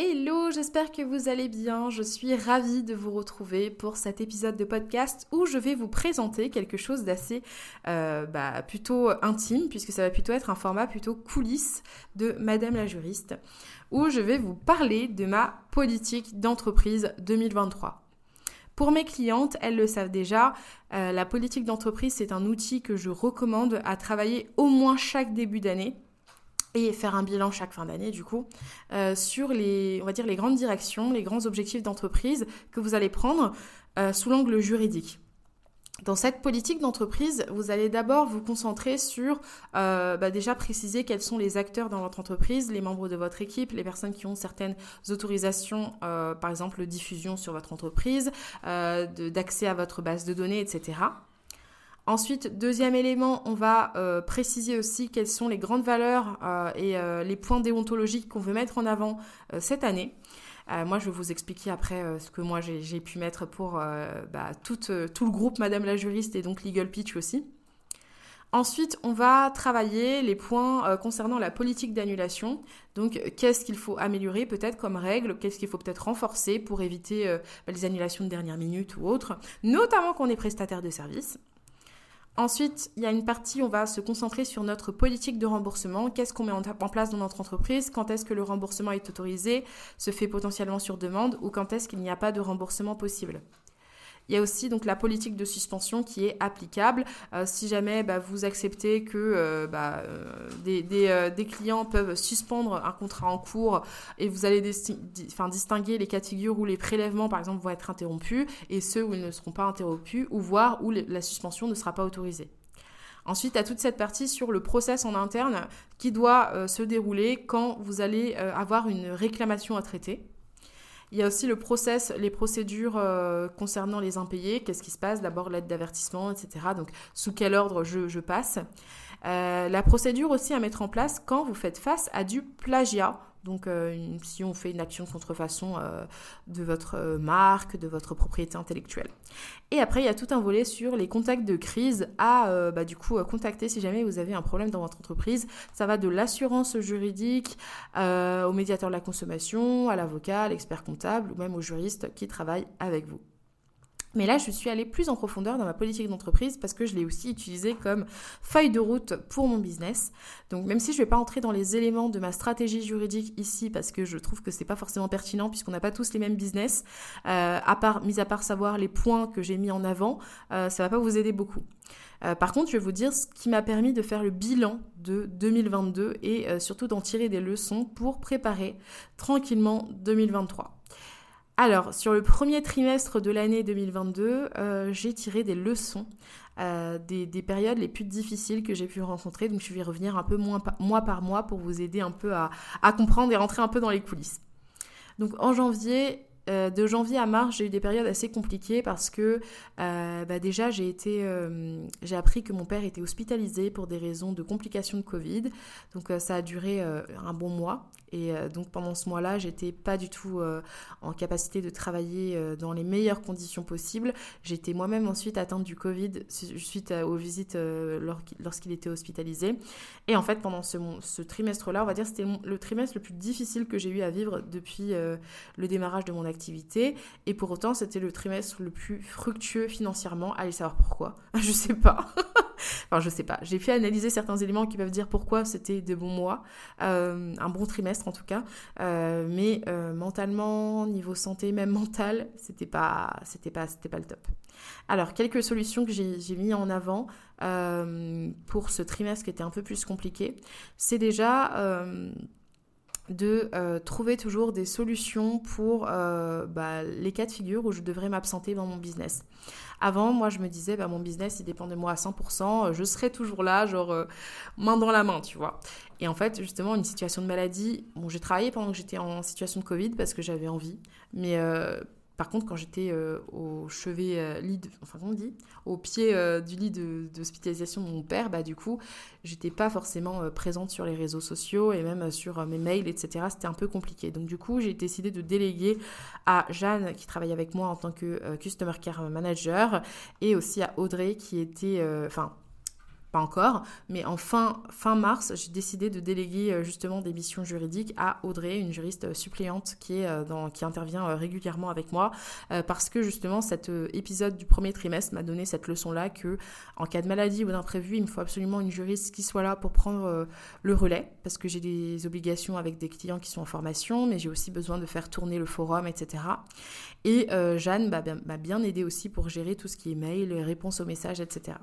Hello, j'espère que vous allez bien. Je suis ravie de vous retrouver pour cet épisode de podcast où je vais vous présenter quelque chose d'assez euh, bah, plutôt intime, puisque ça va plutôt être un format plutôt coulisses de Madame la juriste, où je vais vous parler de ma politique d'entreprise 2023. Pour mes clientes, elles le savent déjà, euh, la politique d'entreprise, c'est un outil que je recommande à travailler au moins chaque début d'année et faire un bilan chaque fin d'année du coup euh, sur les grandes directions, les grands objectifs d'entreprise que vous allez prendre euh, sous l'angle juridique. Dans cette politique d'entreprise, vous allez d'abord vous concentrer sur euh, bah, déjà préciser quels sont les acteurs dans votre entreprise, les membres de votre équipe, les personnes qui ont certaines autorisations, par exemple diffusion sur votre entreprise, d'accès à votre base de données, etc. Ensuite, deuxième élément, on va euh, préciser aussi quelles sont les grandes valeurs euh, et euh, les points déontologiques qu'on veut mettre en avant cette année. moi, je vais vous expliquer après ce que moi j'ai pu mettre pour bah, tout, le groupe Madame la juriste et donc Legal Pitch aussi. Ensuite, on va travailler les points concernant la politique d'annulation. Donc, qu'est-ce qu'il faut améliorer peut-être comme règle? Qu'est-ce qu'il faut peut-être renforcer pour éviter bah, les annulations de dernière minute ou autres Notamment quand on est prestataire de service. Ensuite, il y a une partie, on va se concentrer sur notre politique de remboursement. Qu'est-ce qu'on met en, place dans notre entreprise? Quand est-ce que le remboursement est autorisé Se fait potentiellement sur demande Ou quand est-ce qu'il n'y a pas de remboursement possible? Il y a aussi donc la politique de suspension qui est applicable. Euh, si jamais bah, vous acceptez que euh, bah, euh, des, clients peuvent suspendre un contrat en cours et vous allez distinguer les cas de figure où les prélèvements par exemple vont être interrompus et ceux où ils ne seront pas interrompus ou voir où la suspension ne sera pas autorisée. Ensuite, à toute cette partie sur le process en interne qui doit se dérouler quand vous allez avoir une réclamation à traiter. Il y a aussi les procédures euh, concernant les impayés, qu'est-ce qui se passe, d'abord l'aide d'avertissement, etc. Donc sous quel ordre je, passe? Euh, la procédure aussi à mettre en place quand vous faites face à du plagiat donc, euh, si on fait une action de contrefaçon euh, de votre euh, marque, de votre propriété intellectuelle. Et après, il y a tout un volet sur les contacts de crise à, bah, du coup, contacter si jamais vous avez un problème dans votre entreprise. Ça va de l'assurance juridique au médiateur de la consommation, à l'avocat, à l'expert comptable ou même au juriste qui travaille avec vous. Mais là, je suis allée plus en profondeur dans ma politique d'entreprise parce que je l'ai aussi utilisée comme feuille de route pour mon business. Donc, même si je ne vais pas entrer dans les éléments de ma stratégie juridique ici parce que je trouve que c'est pas forcément pertinent puisqu'on n'a pas tous les mêmes business, euh, mis à part savoir les points que j'ai mis en avant, euh, ça va pas vous aider beaucoup. Euh, par contre, je vais vous dire ce qui m'a permis de faire le bilan de 2022 et euh, surtout d'en tirer des leçons pour préparer tranquillement 2023. Alors, sur le premier trimestre de l'année 2022, euh, j'ai tiré des leçons euh, des, périodes les plus difficiles que j'ai pu rencontrer. Donc, je vais revenir un peu mois par mois pour vous aider un peu à, comprendre et rentrer un peu dans les coulisses. Donc, en janvier, euh, de janvier à mars, j'ai eu des périodes assez compliquées parce que bah, déjà j'ai appris que mon père était hospitalisé pour des raisons de complications de Covid. Donc ça a duré un bon mois. Et donc pendant ce mois-là, j'étais pas du tout en capacité de travailler dans les meilleures conditions possibles. J'étais moi-même ensuite atteinte du Covid suite aux visites lorsqu'il était hospitalisé. Et en fait, pendant ce, ce trimestre-là, on va dire c'était le trimestre le plus difficile que j'ai eu à vivre depuis le démarrage de mon activité et pour autant, c'était le trimestre le plus fructueux financièrement. Allez savoir pourquoi. Je sais pas. enfin, je sais pas. J'ai fait analyser certains éléments qui peuvent dire pourquoi c'était de bons mois, euh, un bon trimestre en tout cas. Euh, mais euh, mentalement, niveau santé, même mental, c'était pas, c'était pas, c'était pas le top. Alors, quelques solutions que j'ai mis en avant pour ce trimestre qui était un peu plus compliqué, c'est déjà de euh, trouver toujours des solutions pour euh, bah, les cas de figure où je devrais m'absenter dans mon business. Avant, moi, je me disais, bah, mon business, il dépend de moi à 100%, je serai toujours là, genre euh, main dans la main, tu vois. Et en fait, justement, une situation de maladie, bon, j'ai travaillé pendant que j'étais en situation de Covid parce que j'avais envie, mais par contre, quand j'étais euh, au chevet euh, enfin on dit, au pied euh, du lit d'hospitalisation de, de, mon père, bah du coup, j'étais pas forcément présente sur les réseaux sociaux et même sur mes mails, etc. C'était un peu compliqué. Donc du coup, j'ai décidé de déléguer à Jeanne qui travaille avec moi en tant que customer care manager et aussi à Audrey qui était, enfin pas encore, mais en fin, fin mars, j'ai décidé de déléguer euh, justement des missions juridiques à Audrey, une juriste euh, suppléante qui, est euh, qui intervient régulièrement avec moi, parce que justement cet épisode du premier trimestre m'a donné cette leçon-là que en cas de maladie ou d'imprévu, il me faut absolument une juriste qui soit là pour prendre le relais, parce que j'ai des obligations avec des clients qui sont en formation, mais j'ai aussi besoin de faire tourner le forum, etc. Et Jeanne m'a bien aidé aussi pour gérer tout ce qui est mail, réponses aux messages, etc.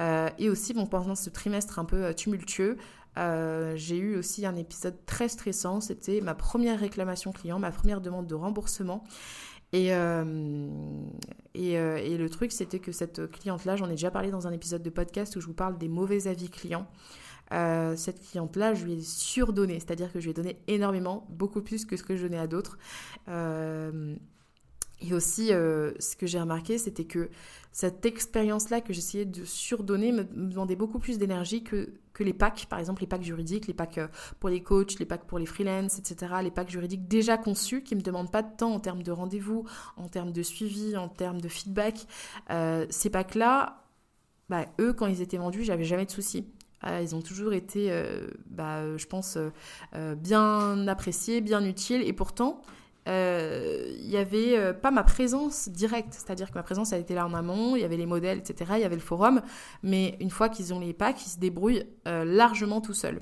Euh, et aussi, bon, pendant ce trimestre un peu euh, tumultueux, euh, j'ai eu aussi un épisode très stressant. C'était ma première réclamation client, ma première demande de remboursement. Et, et, et, le truc, c'était que cette cliente-là, j'en ai déjà parlé dans un épisode de podcast où je vous parle des mauvais avis clients. cette cliente-là, je lui ai surdonné, c'est-à-dire que je lui ai donné énormément, beaucoup plus que ce que je donnais à d'autres. Et aussi, ce que j'ai remarqué, c'était que cette expérience-là que j'essayais de surdonner me, demandait beaucoup plus d'énergie que, que les packs, par exemple les packs juridiques, les packs euh, pour les coachs, les packs pour les freelances, etc., les packs juridiques déjà conçus qui ne me demandent pas de temps en termes de rendez-vous, en termes de suivi, en termes de feedback. Euh, ces packs-là, bah, eux, quand ils étaient vendus, j'avais jamais de soucis. Euh, ils ont toujours été, bah, je pense, bien appréciés, bien utiles, et pourtant, il euh, n'y avait euh, pas ma présence directe, c'est-à-dire que ma présence elle était là en amont, il y avait les modèles, etc., il y avait le forum, mais une fois qu'ils ont les packs, ils se débrouillent euh, largement tout seuls.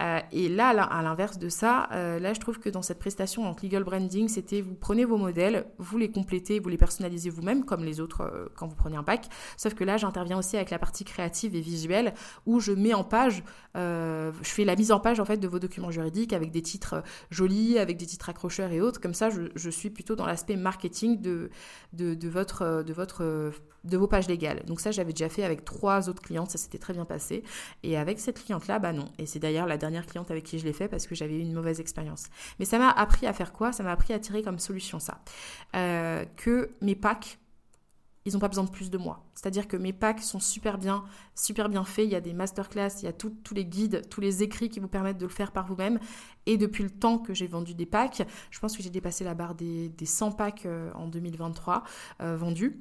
Euh, et là, à l'inverse de ça, euh, là, je trouve que dans cette prestation, donc legal branding, c'était vous prenez vos modèles, vous les complétez, vous les personnalisez vous-même, comme les autres euh, quand vous prenez un pack. Sauf que là, j'interviens aussi avec la partie créative et visuelle, où je mets en page, je fais la mise en page en fait de vos documents juridiques avec des titres jolis, avec des titres accrocheurs et autres. Comme ça, je, suis plutôt dans l'aspect marketing de, votre, de votre de vos pages légales. Donc ça, j'avais déjà fait avec trois autres clientes, ça s'était très bien passé. Et avec cette cliente-là, bah non. Et c'est d'ailleurs la dernière cliente avec qui je l'ai fait parce que j'avais eu une mauvaise expérience. Mais ça m'a appris à faire quoi? Ça m'a appris à tirer comme solution ça. Euh, que mes packs, ils n'ont pas besoin de plus de moi. C'est-à-dire que mes packs sont super bien, super bien faits. Il y a des masterclass, il y a tous les guides, tous les écrits qui vous permettent de le faire par vous-même. Et depuis le temps que j'ai vendu des packs, je pense que j'ai dépassé la barre des, 100 packs euh, en 2023 euh, vendus.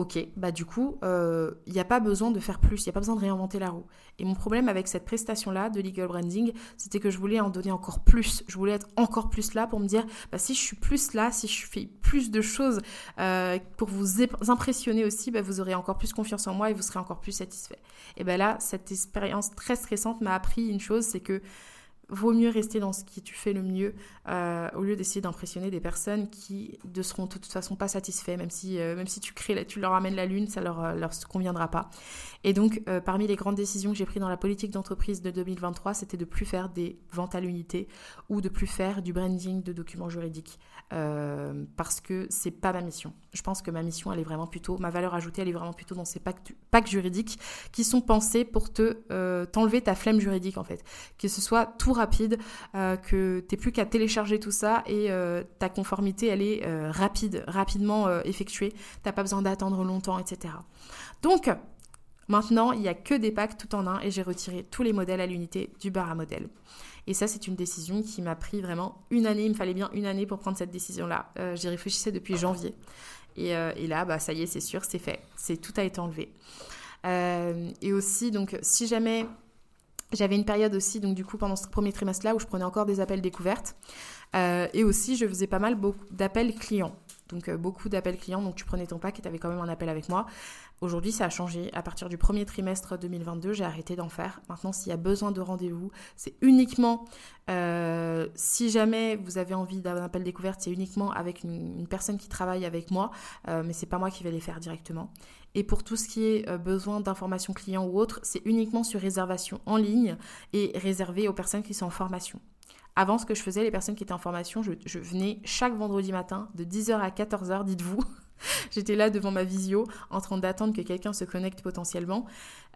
Ok, bah du coup, il euh, n'y a pas besoin de faire plus, il n'y a pas besoin de réinventer la roue. Et mon problème avec cette prestation-là de legal branding, c'était que je voulais en donner encore plus. Je voulais être encore plus là pour me dire, bah, si je suis plus là, si je fais plus de choses euh, pour vous impressionner aussi, bah, vous aurez encore plus confiance en moi et vous serez encore plus satisfait. Et bien là, cette expérience très stressante m'a appris une chose, c'est que vaut mieux rester dans ce qui tu fais le mieux euh, au lieu d'essayer d'impressionner des personnes qui ne seront de toute façon pas satisfaits, même si, euh, même si tu, crées, tu leur amènes la lune, ça leur, euh, leur conviendra pas. Et donc, parmi les grandes décisions que j'ai prises dans la politique d'entreprise de 2023, c'était de plus faire des ventes à l'unité ou de plus faire du branding de documents juridiques. parce que c'est pas ma mission. Je pense que ma mission, elle est vraiment plutôt, ma valeur ajoutée, elle est vraiment plutôt dans ces packs, packs juridiques qui sont pensés pour te t'enlever ta flemme juridique en fait. Que ce soit tout rapide, euh, que tu plus qu'à télécharger tout ça et euh, ta conformité, elle est euh, rapide, rapidement effectuée. T'as pas besoin d'attendre longtemps, etc. Donc, maintenant, il n'y a que des packs tout en un et j'ai retiré tous les modèles à l'unité du bar à modèle. Et ça, c'est une décision qui m'a pris vraiment une année. Il me fallait bien une année pour prendre cette décision-là. J'y réfléchissais depuis janvier. Et, et, là, bah, ça y est, c'est sûr, c'est fait. C'est tout a été enlevé. et aussi, donc, si jamais j'avais une période aussi, donc du coup, pendant ce premier trimestre-là, où je prenais encore des appels découvertes. Euh, et aussi, je faisais pas mal d'appels clients. Donc euh, beaucoup d'appels clients, donc tu prenais ton pack et tu avais quand même un appel avec moi. Aujourd'hui, ça a changé. À partir du premier trimestre 2022, j'ai arrêté d'en faire. Maintenant, s'il y a besoin de rendez-vous, c'est uniquement, euh, si jamais vous avez envie d'un appel découverte, c'est uniquement avec une, personne qui travaille avec moi, euh, mais c'est pas moi qui vais les faire directement. Et pour tout ce qui est besoin d'informations clients ou autres, c'est uniquement sur réservation en ligne et réservé aux personnes qui sont en formation. Avant, ce que je faisais, les personnes qui étaient en formation, je, venais chaque vendredi matin de 10h à 14h, dites-vous. J'étais là devant ma visio en train d'attendre que quelqu'un se connecte potentiellement.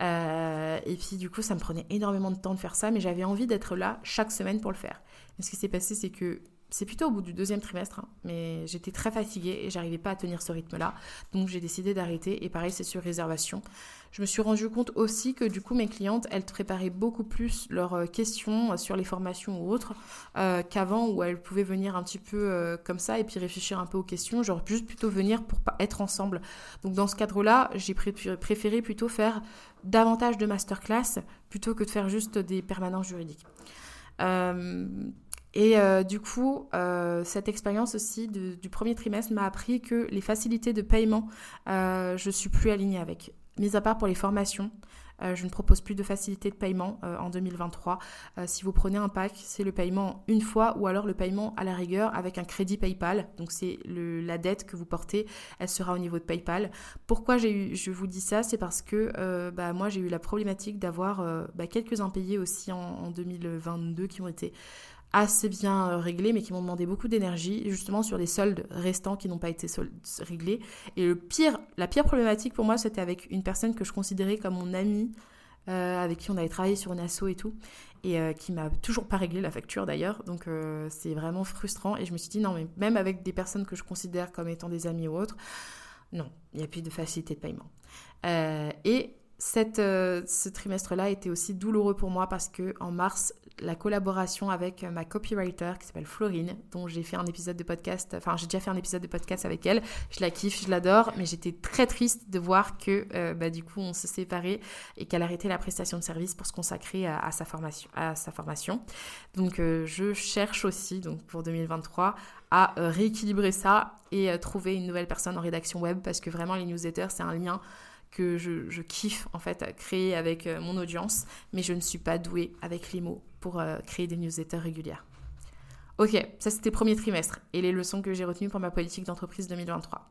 Euh, et puis du coup, ça me prenait énormément de temps de faire ça, mais j'avais envie d'être là chaque semaine pour le faire. Et ce qui s'est passé, c'est que c'est plutôt au bout du deuxième trimestre, hein, mais j'étais très fatiguée et j'arrivais pas à tenir ce rythme-là. Donc j'ai décidé d'arrêter et pareil, c'est sur réservation. Je me suis rendu compte aussi que du coup mes clientes, elles préparaient beaucoup plus leurs euh, questions euh, sur les formations ou autres euh, qu'avant où elles pouvaient venir un petit peu comme ça et puis réfléchir un peu aux questions, genre juste plutôt venir pour être ensemble. Donc dans ce cadre-là, j'ai préféré plutôt faire davantage de masterclass plutôt que de faire juste des permanences juridiques. Et euh, du coup, euh, cette expérience aussi du premier trimestre m'a appris que les facilités de paiement, euh, je suis plus alignée avec. Mis à part pour les formations, je ne propose plus de facilité de paiement en 2023. si vous prenez un pack, c'est le paiement une fois ou alors le paiement à la rigueur avec un crédit PayPal. Donc c'est la dette que vous portez, elle sera au niveau de PayPal. Pourquoi je vous dis ça C'est parce que bah, moi j'ai eu la problématique d'avoir bah, quelques impayés aussi en, en 2022 qui ont été assez bien euh, réglés, mais qui m'ont demandé beaucoup d'énergie, justement sur les soldes restants qui n'ont pas été réglés. Et le pire, la pire problématique pour moi, c'était avec une personne que je considérais comme mon amie, euh, avec qui on avait travaillé sur une asso et tout, et euh, qui m'a toujours pas réglé la facture d'ailleurs. Donc c'est vraiment frustrant. Et je me suis dit, non, mais même avec des personnes que je considère comme étant des amis ou autres, non, il n'y a plus de facilité de paiement. et cette, ce trimestre-là était aussi douloureux pour moi parce que en mars, la collaboration avec ma copywriter qui s'appelle Florine, dont j'ai fait un épisode de podcast, enfin j'ai déjà fait un épisode de podcast avec elle. Je la kiffe, je l'adore, mais j'étais très triste de voir que euh, bah, du coup on se séparait et qu'elle arrêtait la prestation de service pour se consacrer à, sa, formation, à sa formation. Donc euh, je cherche aussi donc pour 2023 à euh, rééquilibrer ça et trouver une nouvelle personne en rédaction web parce que vraiment les newsletters c'est un lien que je, kiffe en fait à créer avec euh, mon audience, mais je ne suis pas douée avec les mots pour euh, créer des newsletters régulières. Ok, ça c'était premier trimestre et les leçons que j'ai retenues pour ma politique d'entreprise 2023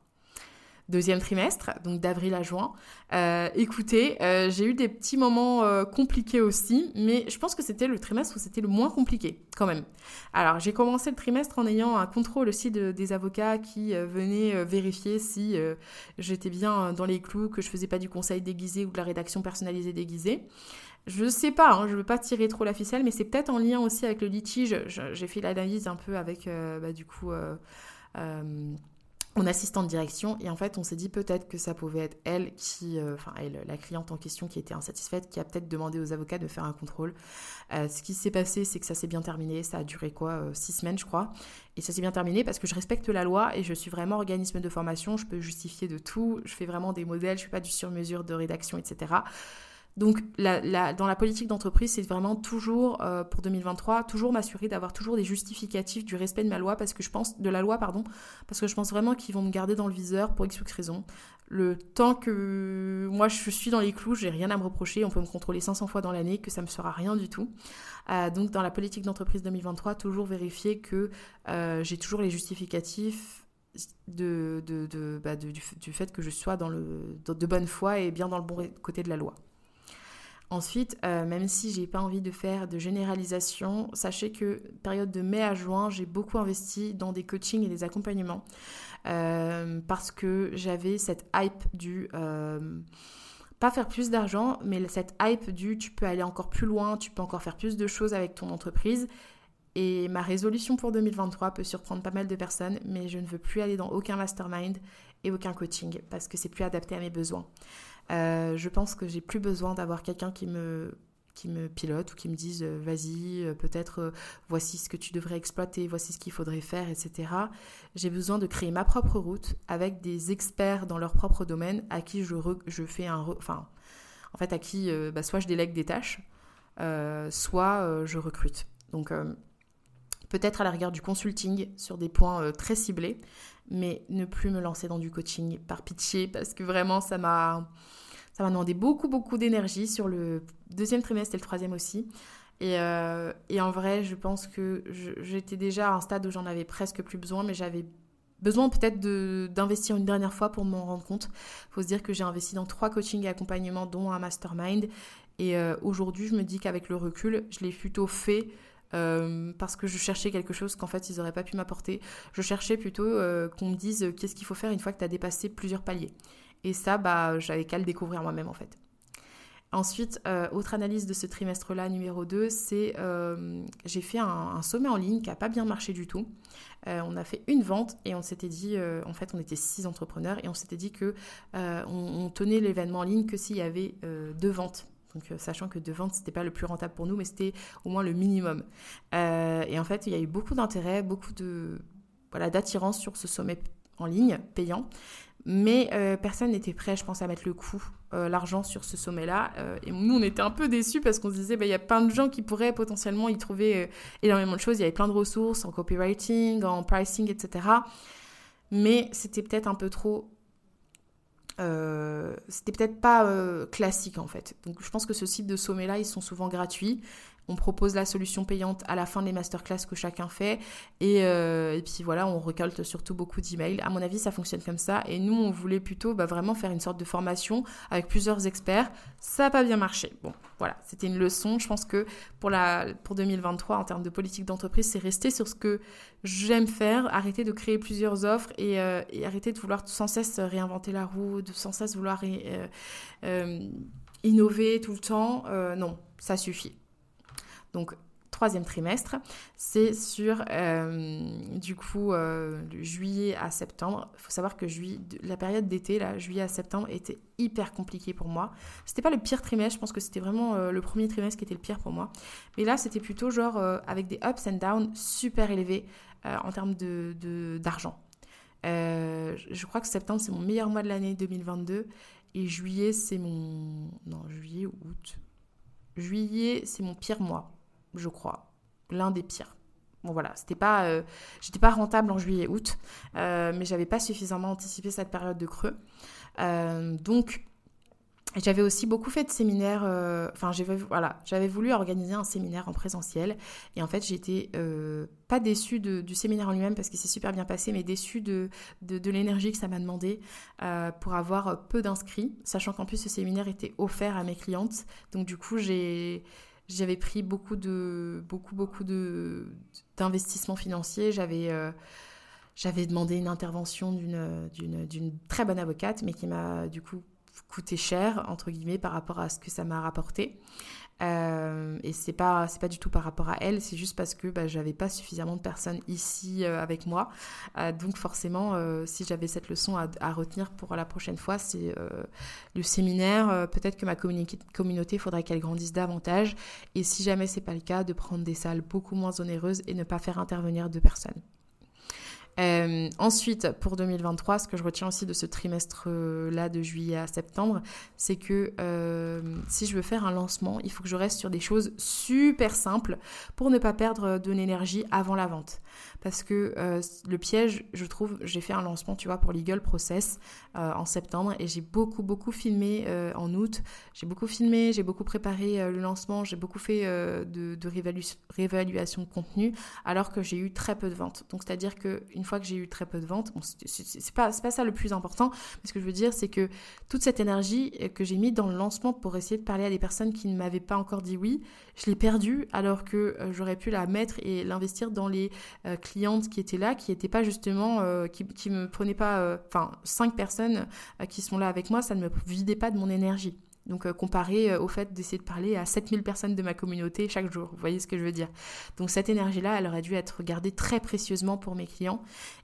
deuxième trimestre, donc d'avril à juin. Euh, écoutez, euh, j'ai eu des petits moments compliqués aussi, mais je pense que c'était le trimestre où c'était le moins compliqué quand même. Alors j'ai commencé le trimestre en ayant un contrôle aussi des avocats qui venaient vérifier si j'étais bien dans les clous, que je faisais pas du conseil déguisé ou de la rédaction personnalisée déguisée. Je sais pas, hein, je veux pas tirer trop la ficelle, mais c'est peut-être en lien aussi avec le litige. J'ai fait l'analyse un peu avec, bah, du coup, mon assistante direction et en fait on s'est dit peut-être que ça pouvait être elle qui, euh, enfin la cliente en question qui était insatisfaite, qui a peut-être demandé aux avocats de faire un contrôle. Euh, ce qui s'est passé c'est que ça s'est bien terminé, ça a duré quoi, euh, six semaines je crois, et ça s'est bien terminé parce que je respecte la loi et je suis vraiment organisme de formation, je peux justifier de tout, je fais vraiment des modèles, je fais pas du sur-mesure de rédaction, etc. Donc dans la politique d'entreprise, c'est vraiment toujours euh, pour 2023, toujours m'assurer d'avoir toujours des justificatifs du respect de ma loi parce que je pense de la loi pardon, parce que je pense vraiment qu'ils vont me garder dans le viseur pour X ou raison. Le temps que moi je suis dans les clous, j'ai rien à me reprocher, on peut me contrôler 500 fois dans l'année que ça me sera rien du tout. Euh, donc dans la politique d'entreprise 2023, toujours vérifier que euh, j'ai toujours les justificatifs bah, du, fait que je sois dans le, de bonne foi et bien dans le bon côté de la loi. Ensuite, euh, même si j'ai pas envie de faire de généralisation, sachez que période de mai à juin, j'ai beaucoup investi dans des coachings et des accompagnements euh, parce que j'avais cette hype du euh, pas faire plus d'argent, mais cette hype du tu peux aller encore plus loin, tu peux encore faire plus de choses avec ton entreprise. Et ma résolution pour 2023 peut surprendre pas mal de personnes, mais je ne veux plus aller dans aucun mastermind et aucun coaching parce que c'est plus adapté à mes besoins. Euh, je pense que j'ai plus besoin d'avoir quelqu'un qui me qui me pilote ou qui me dise euh, vas-y, euh, peut-être voici ce que tu devrais exploiter, voici ce qu'il faudrait faire, etc. J'ai besoin de créer ma propre route avec des experts dans leur propre domaine à qui je, je fais un... Enfin, en fait, à qui bah, soit je délègue des tâches, soit je recrute. Donc, Peut-être à la rigueur du consulting sur des points très ciblés, mais ne plus me lancer dans du coaching par pitié parce que vraiment ça m'a ça m'a demandé beaucoup beaucoup d'énergie sur le deuxième trimestre et le troisième aussi. Et, et en vrai, je pense que j'étais déjà à un stade où j'en avais presque plus besoin, mais j'avais besoin peut-être d'investir une dernière fois pour m'en rendre compte. Il faut se dire que j'ai investi dans trois coachings et accompagnements, dont un mastermind. Et euh, aujourd'hui, je me dis qu'avec le recul, je l'ai plutôt fait euh, parce que je cherchais quelque chose qu'en fait, ils n'auraient pas pu m'apporter. Je cherchais plutôt euh, qu'on me dise qu'est-ce qu'il faut faire une fois que tu as dépassé plusieurs paliers. Et ça, bah, j'avais qu'à le découvrir moi-même en fait. Ensuite, euh, autre analyse de ce trimestre-là, numéro 2, c'est euh, j'ai fait un, sommet en ligne qui n'a pas bien marché du tout. Euh, on a fait une vente et on s'était dit, en fait, on était six entrepreneurs et on s'était dit que on, tenait l'événement en ligne que s'il y avait deux ventes. Donc, sachant que deux ventes, c'était pas le plus rentable pour nous, mais c'était au moins le minimum. et en fait, il y a eu beaucoup d'intérêt, beaucoup de voilà d'attirance sur ce sommet en ligne payant. Mais euh, personne n'était prêt, je pense, à mettre le coup, euh, l'argent sur ce sommet-là. Euh, et nous, on était un peu déçus parce qu'on se disait, bah, il y a plein de gens qui pourraient potentiellement y trouver énormément de choses. Il y avait plein de ressources en copywriting, en pricing, etc. Mais c'était peut-être un peu trop... c'était peut-être pas classique en fait. Donc je pense que ce type de sommet-là, ils sont souvent gratuits. On propose la solution payante à la fin des masterclass que chacun fait. Et, euh, puis voilà, on récolte surtout beaucoup d'emails. À mon avis, ça fonctionne comme ça. Et nous, on voulait plutôt bah, vraiment faire une sorte de formation avec plusieurs experts. Ça n'a pas bien marché. Bon, voilà, c'était une leçon. Je pense que pour, pour 2023, en termes de politique d'entreprise, c'est rester sur ce que j'aime faire, arrêter de créer plusieurs offres et, euh, arrêter de vouloir sans cesse réinventer la roue, de sans cesse vouloir euh, innover tout le temps. non, ça suffit. Donc, troisième trimestre, c'est sur euh, du coup euh, juillet à septembre. Il faut savoir que juillet, la période d'été, là, juillet à septembre, était hyper compliquée pour moi. C'était pas le pire trimestre, je pense que c'était vraiment euh, le premier trimestre qui était le pire pour moi. Mais là, c'était plutôt genre avec des ups and downs super élevés en termes d'argent. De, je crois que septembre, c'est mon meilleur mois de l'année 2022 et juillet, c'est mon. Non, juillet août. Juillet, c'est mon pire mois je crois. L'un des pires. Bon voilà, c'était pas, euh, j'étais pas rentable en juillet août, euh, mais j'avais pas suffisamment anticipé cette période de creux. Euh, donc j'avais aussi beaucoup fait de séminaires, enfin j'avais voilà, j'avais voulu organiser un séminaire en présentiel et en fait j'étais pas déçue du séminaire en lui-même parce qu'il s'est super bien passé, mais déçue de, de, l'énergie que ça m'a demandé pour avoir peu d'inscrits, sachant qu'en plus ce séminaire était offert à mes clientes, donc du coup j'ai j'avais pris beaucoup de beaucoup beaucoup de d'investissements financiers. J'avais euh, j'avais demandé une intervention d'une d'une très bonne avocate, mais qui m'a du coup coûté cher entre guillemets par rapport à ce que ça m'a rapporté. Euh, et c'est pas c'est pas du tout par rapport à elle, c'est juste parce que bah, j'avais pas suffisamment de personnes ici euh, avec moi. Euh, donc forcément, si j'avais cette leçon à, retenir pour la prochaine fois, c'est le séminaire. Peut-être que ma communauté, faudrait qu'elle grandisse davantage. Et si jamais c'est pas le cas, de prendre des salles beaucoup moins onéreuses et ne pas faire intervenir deux personnes. Euh, ensuite, pour 2023, ce que je retiens aussi de ce trimestre-là de juillet à septembre, c'est que euh, si je veux faire un lancement, il faut que je reste sur des choses super simples pour ne pas perdre de l'énergie avant la vente parce que euh, le piège, je trouve, j'ai fait un lancement, tu vois, pour l'Eagle Process en septembre et j'ai beaucoup, beaucoup filmé en août. J'ai beaucoup filmé, j'ai beaucoup préparé le lancement, j'ai beaucoup fait de, de réévaluation de contenu alors que j'ai eu très peu de ventes. Donc, c'est-à-dire qu'une fois que j'ai eu très peu de ventes, bon, c'est pas, pas ça le plus important, mais ce que je veux dire, c'est que toute cette énergie que j'ai mise dans le lancement pour essayer de parler à des personnes qui ne m'avaient pas encore dit oui, je l'ai perdue alors que j'aurais pu la mettre et l'investir dans les clientes qui étaient là, qui n'étaient pas justement, euh, qui, qui me prenaient pas, euh, enfin, cinq personnes euh, qui sont là avec moi, ça ne me vidait pas de mon énergie. Donc comparé au fait d'essayer de parler à 7000 personnes de ma communauté chaque jour, vous voyez ce que je veux dire. Donc cette énergie-là, elle aurait dû être gardée très précieusement pour mes clients.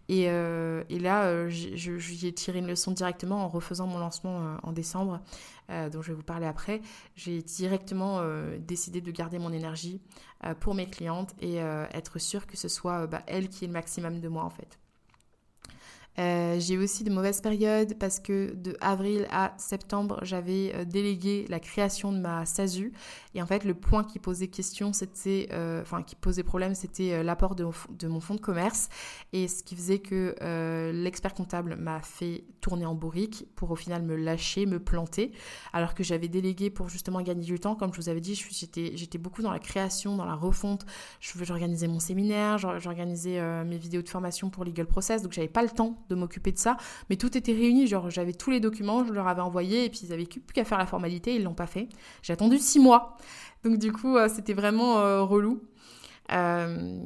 Et, et là, j'y ai tiré une leçon directement en refaisant mon lancement en décembre, dont je vais vous parler après. J'ai directement décidé de garder mon énergie pour mes clientes et être sûre que ce soit bah, elle qui est le maximum de moi en fait. Euh, j'ai aussi de mauvaises périodes parce que de avril à septembre, j'avais euh, délégué la création de ma SASU. Et en fait, le point qui posait question, c'était, euh, qui posait problème, c'était l'apport de, de, mon fonds de commerce. Et ce qui faisait que l'expert comptable m'a fait tourner en bourrique pour au final me lâcher, me planter. Alors que j'avais délégué pour justement gagner du temps. Comme je vous avais dit, j'étais beaucoup dans la création, dans la refonte. J'organisais mon séminaire, j'organisais mes vidéos de formation pour Legal Process. Donc, j'avais pas le temps de m'occuper de ça. Mais tout était réuni, genre j'avais tous les documents, je leur avais envoyé et puis ils avaient plus qu'à faire la formalité, ils l'ont pas fait. J'ai attendu six mois. Donc du coup, euh, c'était vraiment euh, relou. Euh,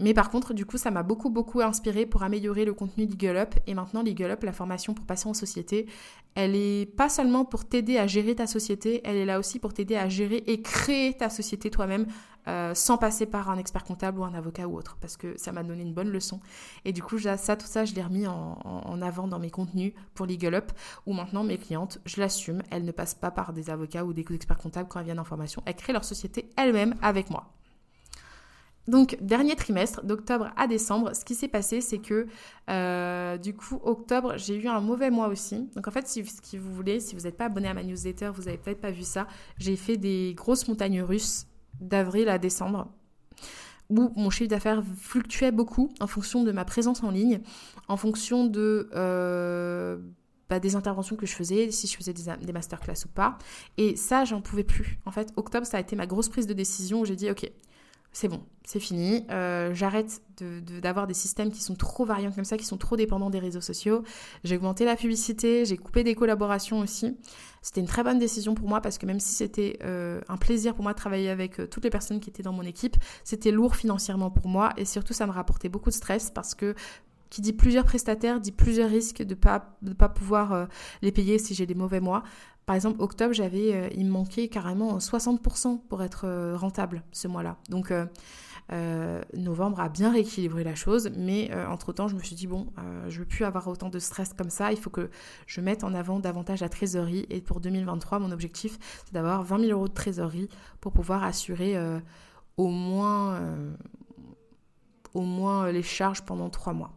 mais par contre, du coup, ça m'a beaucoup, beaucoup inspiré pour améliorer le contenu Legal Up. Et maintenant, Legal Up, la formation pour passer en société, elle est pas seulement pour t'aider à gérer ta société, elle est là aussi pour t'aider à gérer et créer ta société toi-même euh, sans passer par un expert comptable ou un avocat ou autre. Parce que ça m'a donné une bonne leçon. Et du coup, ça, tout ça, je l'ai remis en, en, avant dans mes contenus pour Legal Up, où maintenant mes clientes, je l'assume, elles ne passent pas par des avocats ou des experts comptables quand elles viennent en formation. Elles créent leur société elles-mêmes avec moi. Donc, dernier trimestre, d'octobre à décembre, ce qui s'est passé, c'est que euh, du coup, octobre, j'ai eu un mauvais mois aussi. Donc, en fait, si, vous voulez, si vous n'êtes pas abonné à ma newsletter, vous n'avez peut-être pas vu ça, j'ai fait des grosses montagnes russes d'avril à décembre où mon chiffre d'affaires fluctuait beaucoup en fonction de ma présence en ligne, en fonction de euh, bah, des interventions que je faisais, si je faisais des, des masterclass ou pas. Et ça, j'en pouvais plus. En fait, octobre, ça a été ma grosse prise de décision où j'ai dit, ok, c'est bon, c'est fini. Euh, j'arrête d'avoir des systèmes qui sont trop variants comme ça, qui sont trop dépendants des réseaux sociaux. J'ai augmenté la publicité, j'ai coupé des collaborations aussi. C'était une très bonne décision pour moi parce que même si c'était euh, un plaisir pour moi de travailler avec euh, toutes les personnes qui étaient dans mon équipe, c'était lourd financièrement pour moi et surtout ça me rapportait beaucoup de stress parce que qui dit plusieurs prestataires dit plusieurs risques de ne pas, de pas pouvoir les payer si j'ai des mauvais mois. Par exemple, octobre, j'avais, euh, il me manquait carrément 60% pour être euh, rentable ce mois-là. Donc, euh, novembre a bien rééquilibré la chose, mais entre-temps, je me suis dit, bon, je ne veux plus avoir autant de stress comme ça, il faut que je mette en avant davantage la trésorerie. Et pour 2023, mon objectif, c'est d'avoir 20 000 euros de trésorerie pour pouvoir assurer au, moins, au moins les charges pendant trois mois.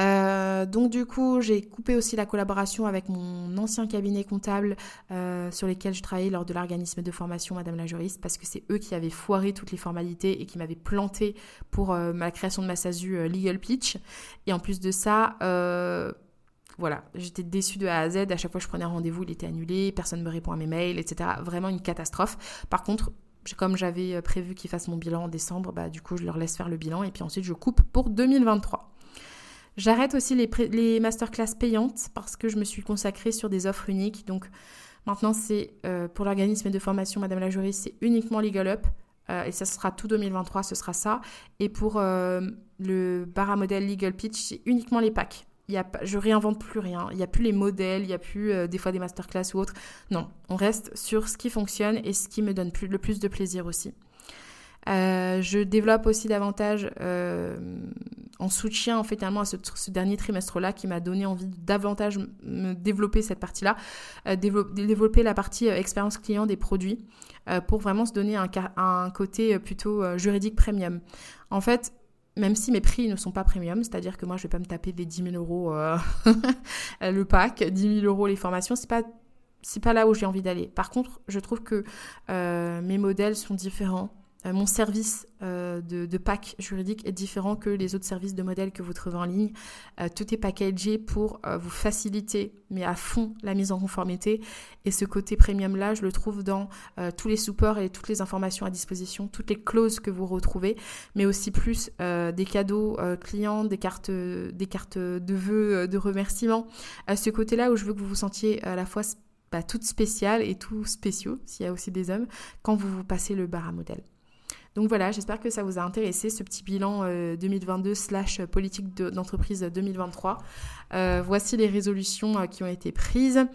Euh, donc du coup, j'ai coupé aussi la collaboration avec mon ancien cabinet comptable euh, sur lesquels je travaillais lors de l'organisme de formation Madame la juriste parce que c'est eux qui avaient foiré toutes les formalités et qui m'avaient planté pour euh, ma création de ma SASU Legal Pitch. Et en plus de ça, voilà, j'étais déçue de A à Z. À chaque fois que je prenais un rendez-vous, il était annulé, personne ne me répond à mes mails, etc. Vraiment une catastrophe. Par contre, comme j'avais prévu qu'ils fassent mon bilan en décembre, bah, du coup, je leur laisse faire le bilan et puis ensuite je coupe pour 2023. J'arrête aussi les, masterclass payantes parce que je me suis consacrée sur des offres uniques. Donc maintenant, c'est euh, pour l'organisme de formation Madame la juriste, c'est uniquement Legal Up. Euh, et ça sera tout 2023, ce sera ça. Et pour euh, le bar modèle Legal Pitch, c'est uniquement les packs. Je réinvente plus rien. Il n'y a plus les modèles, il n'y a plus des fois des masterclass ou autres. Non, on reste sur ce qui fonctionne et ce qui me donne le plus de plaisir aussi. Euh, je développe aussi davantage euh, en soutien en fait à ce, dernier trimestre-là qui m'a donné envie de davantage me développer cette partie-là, euh, développer, la partie expérience client des produits pour vraiment se donner un, côté plutôt juridique premium. En fait, même si mes prix ne sont pas premium, c'est-à-dire que moi je vais pas me taper des 10 000 euros le pack, 10 000 euros les formations, c'est pas pas là où j'ai envie d'aller. Par contre, je trouve que mes modèles sont différents. Euh, mon service euh, de, pack juridique est différent que les autres services de modèles que vous trouvez en ligne. Euh, tout est packagé pour vous faciliter, mais à fond, la mise en conformité. Et ce côté premium-là, je le trouve dans tous les supports et toutes les informations à disposition, toutes les clauses que vous retrouvez, mais aussi plus des cadeaux clients, des cartes, des cartes de vœux, de remerciements. Ce côté-là où je veux que vous vous sentiez à la fois bah, toute spéciale et tout spéciaux, s'il y a aussi des hommes, quand vous vous passez le bar à modèle. Donc voilà, j'espère que ça vous a intéressé, ce petit bilan 2022 euh, slash politique d'entreprise 2023. Euh, voici les résolutions euh, qui ont été prises.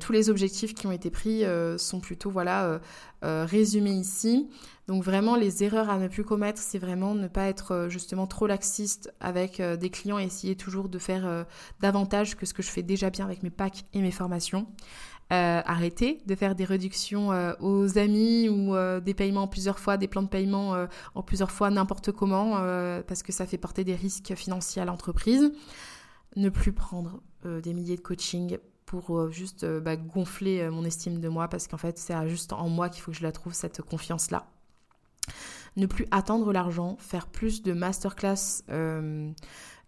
tous les objectifs qui ont été pris sont plutôt voilà résumés ici. Donc vraiment les erreurs à ne plus commettre, c'est vraiment ne pas être justement trop laxiste avec des clients et essayer toujours de faire davantage que ce que je fais déjà bien avec mes packs et mes formations. Euh, arrêter de faire des réductions euh, aux amis ou des paiements en plusieurs fois, des plans de paiement en plusieurs fois, n'importe comment, parce que ça fait porter des risques financiers à l'entreprise. Ne plus prendre des milliers de coachings pour juste bah, gonfler mon estime de moi, parce qu'en fait, c'est juste en moi qu'il faut que je la trouve, cette confiance-là ne plus attendre l'argent, faire plus de masterclass euh,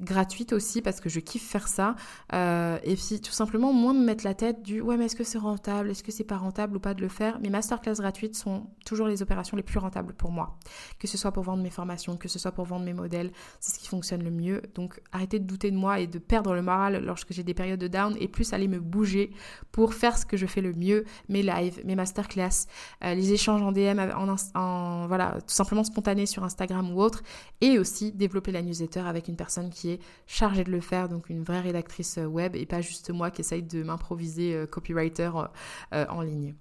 gratuite aussi parce que je kiffe faire ça. Euh, et puis tout simplement moins me mettre la tête du ouais mais est-ce que c'est rentable, est-ce que c'est pas rentable ou pas de le faire? Mes masterclass gratuites sont toujours les opérations les plus rentables pour moi. Que ce soit pour vendre mes formations, que ce soit pour vendre mes modèles, c'est ce qui fonctionne le mieux. Donc arrêtez de douter de moi et de perdre le moral lorsque j'ai des périodes de down et plus aller me bouger pour faire ce que je fais le mieux, mes lives, mes masterclass, euh, les échanges en DM en, voilà, tout simplement spontané sur Instagram ou autre et aussi développer la newsletter avec une personne qui est chargée de le faire, donc une vraie rédactrice euh, web et pas juste moi qui essaye de m'improviser euh, copywriter euh, en ligne.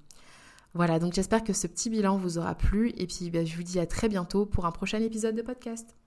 Voilà, donc j'espère que ce petit bilan vous aura plu et puis bah, je vous dis à très bientôt pour un prochain épisode de podcast.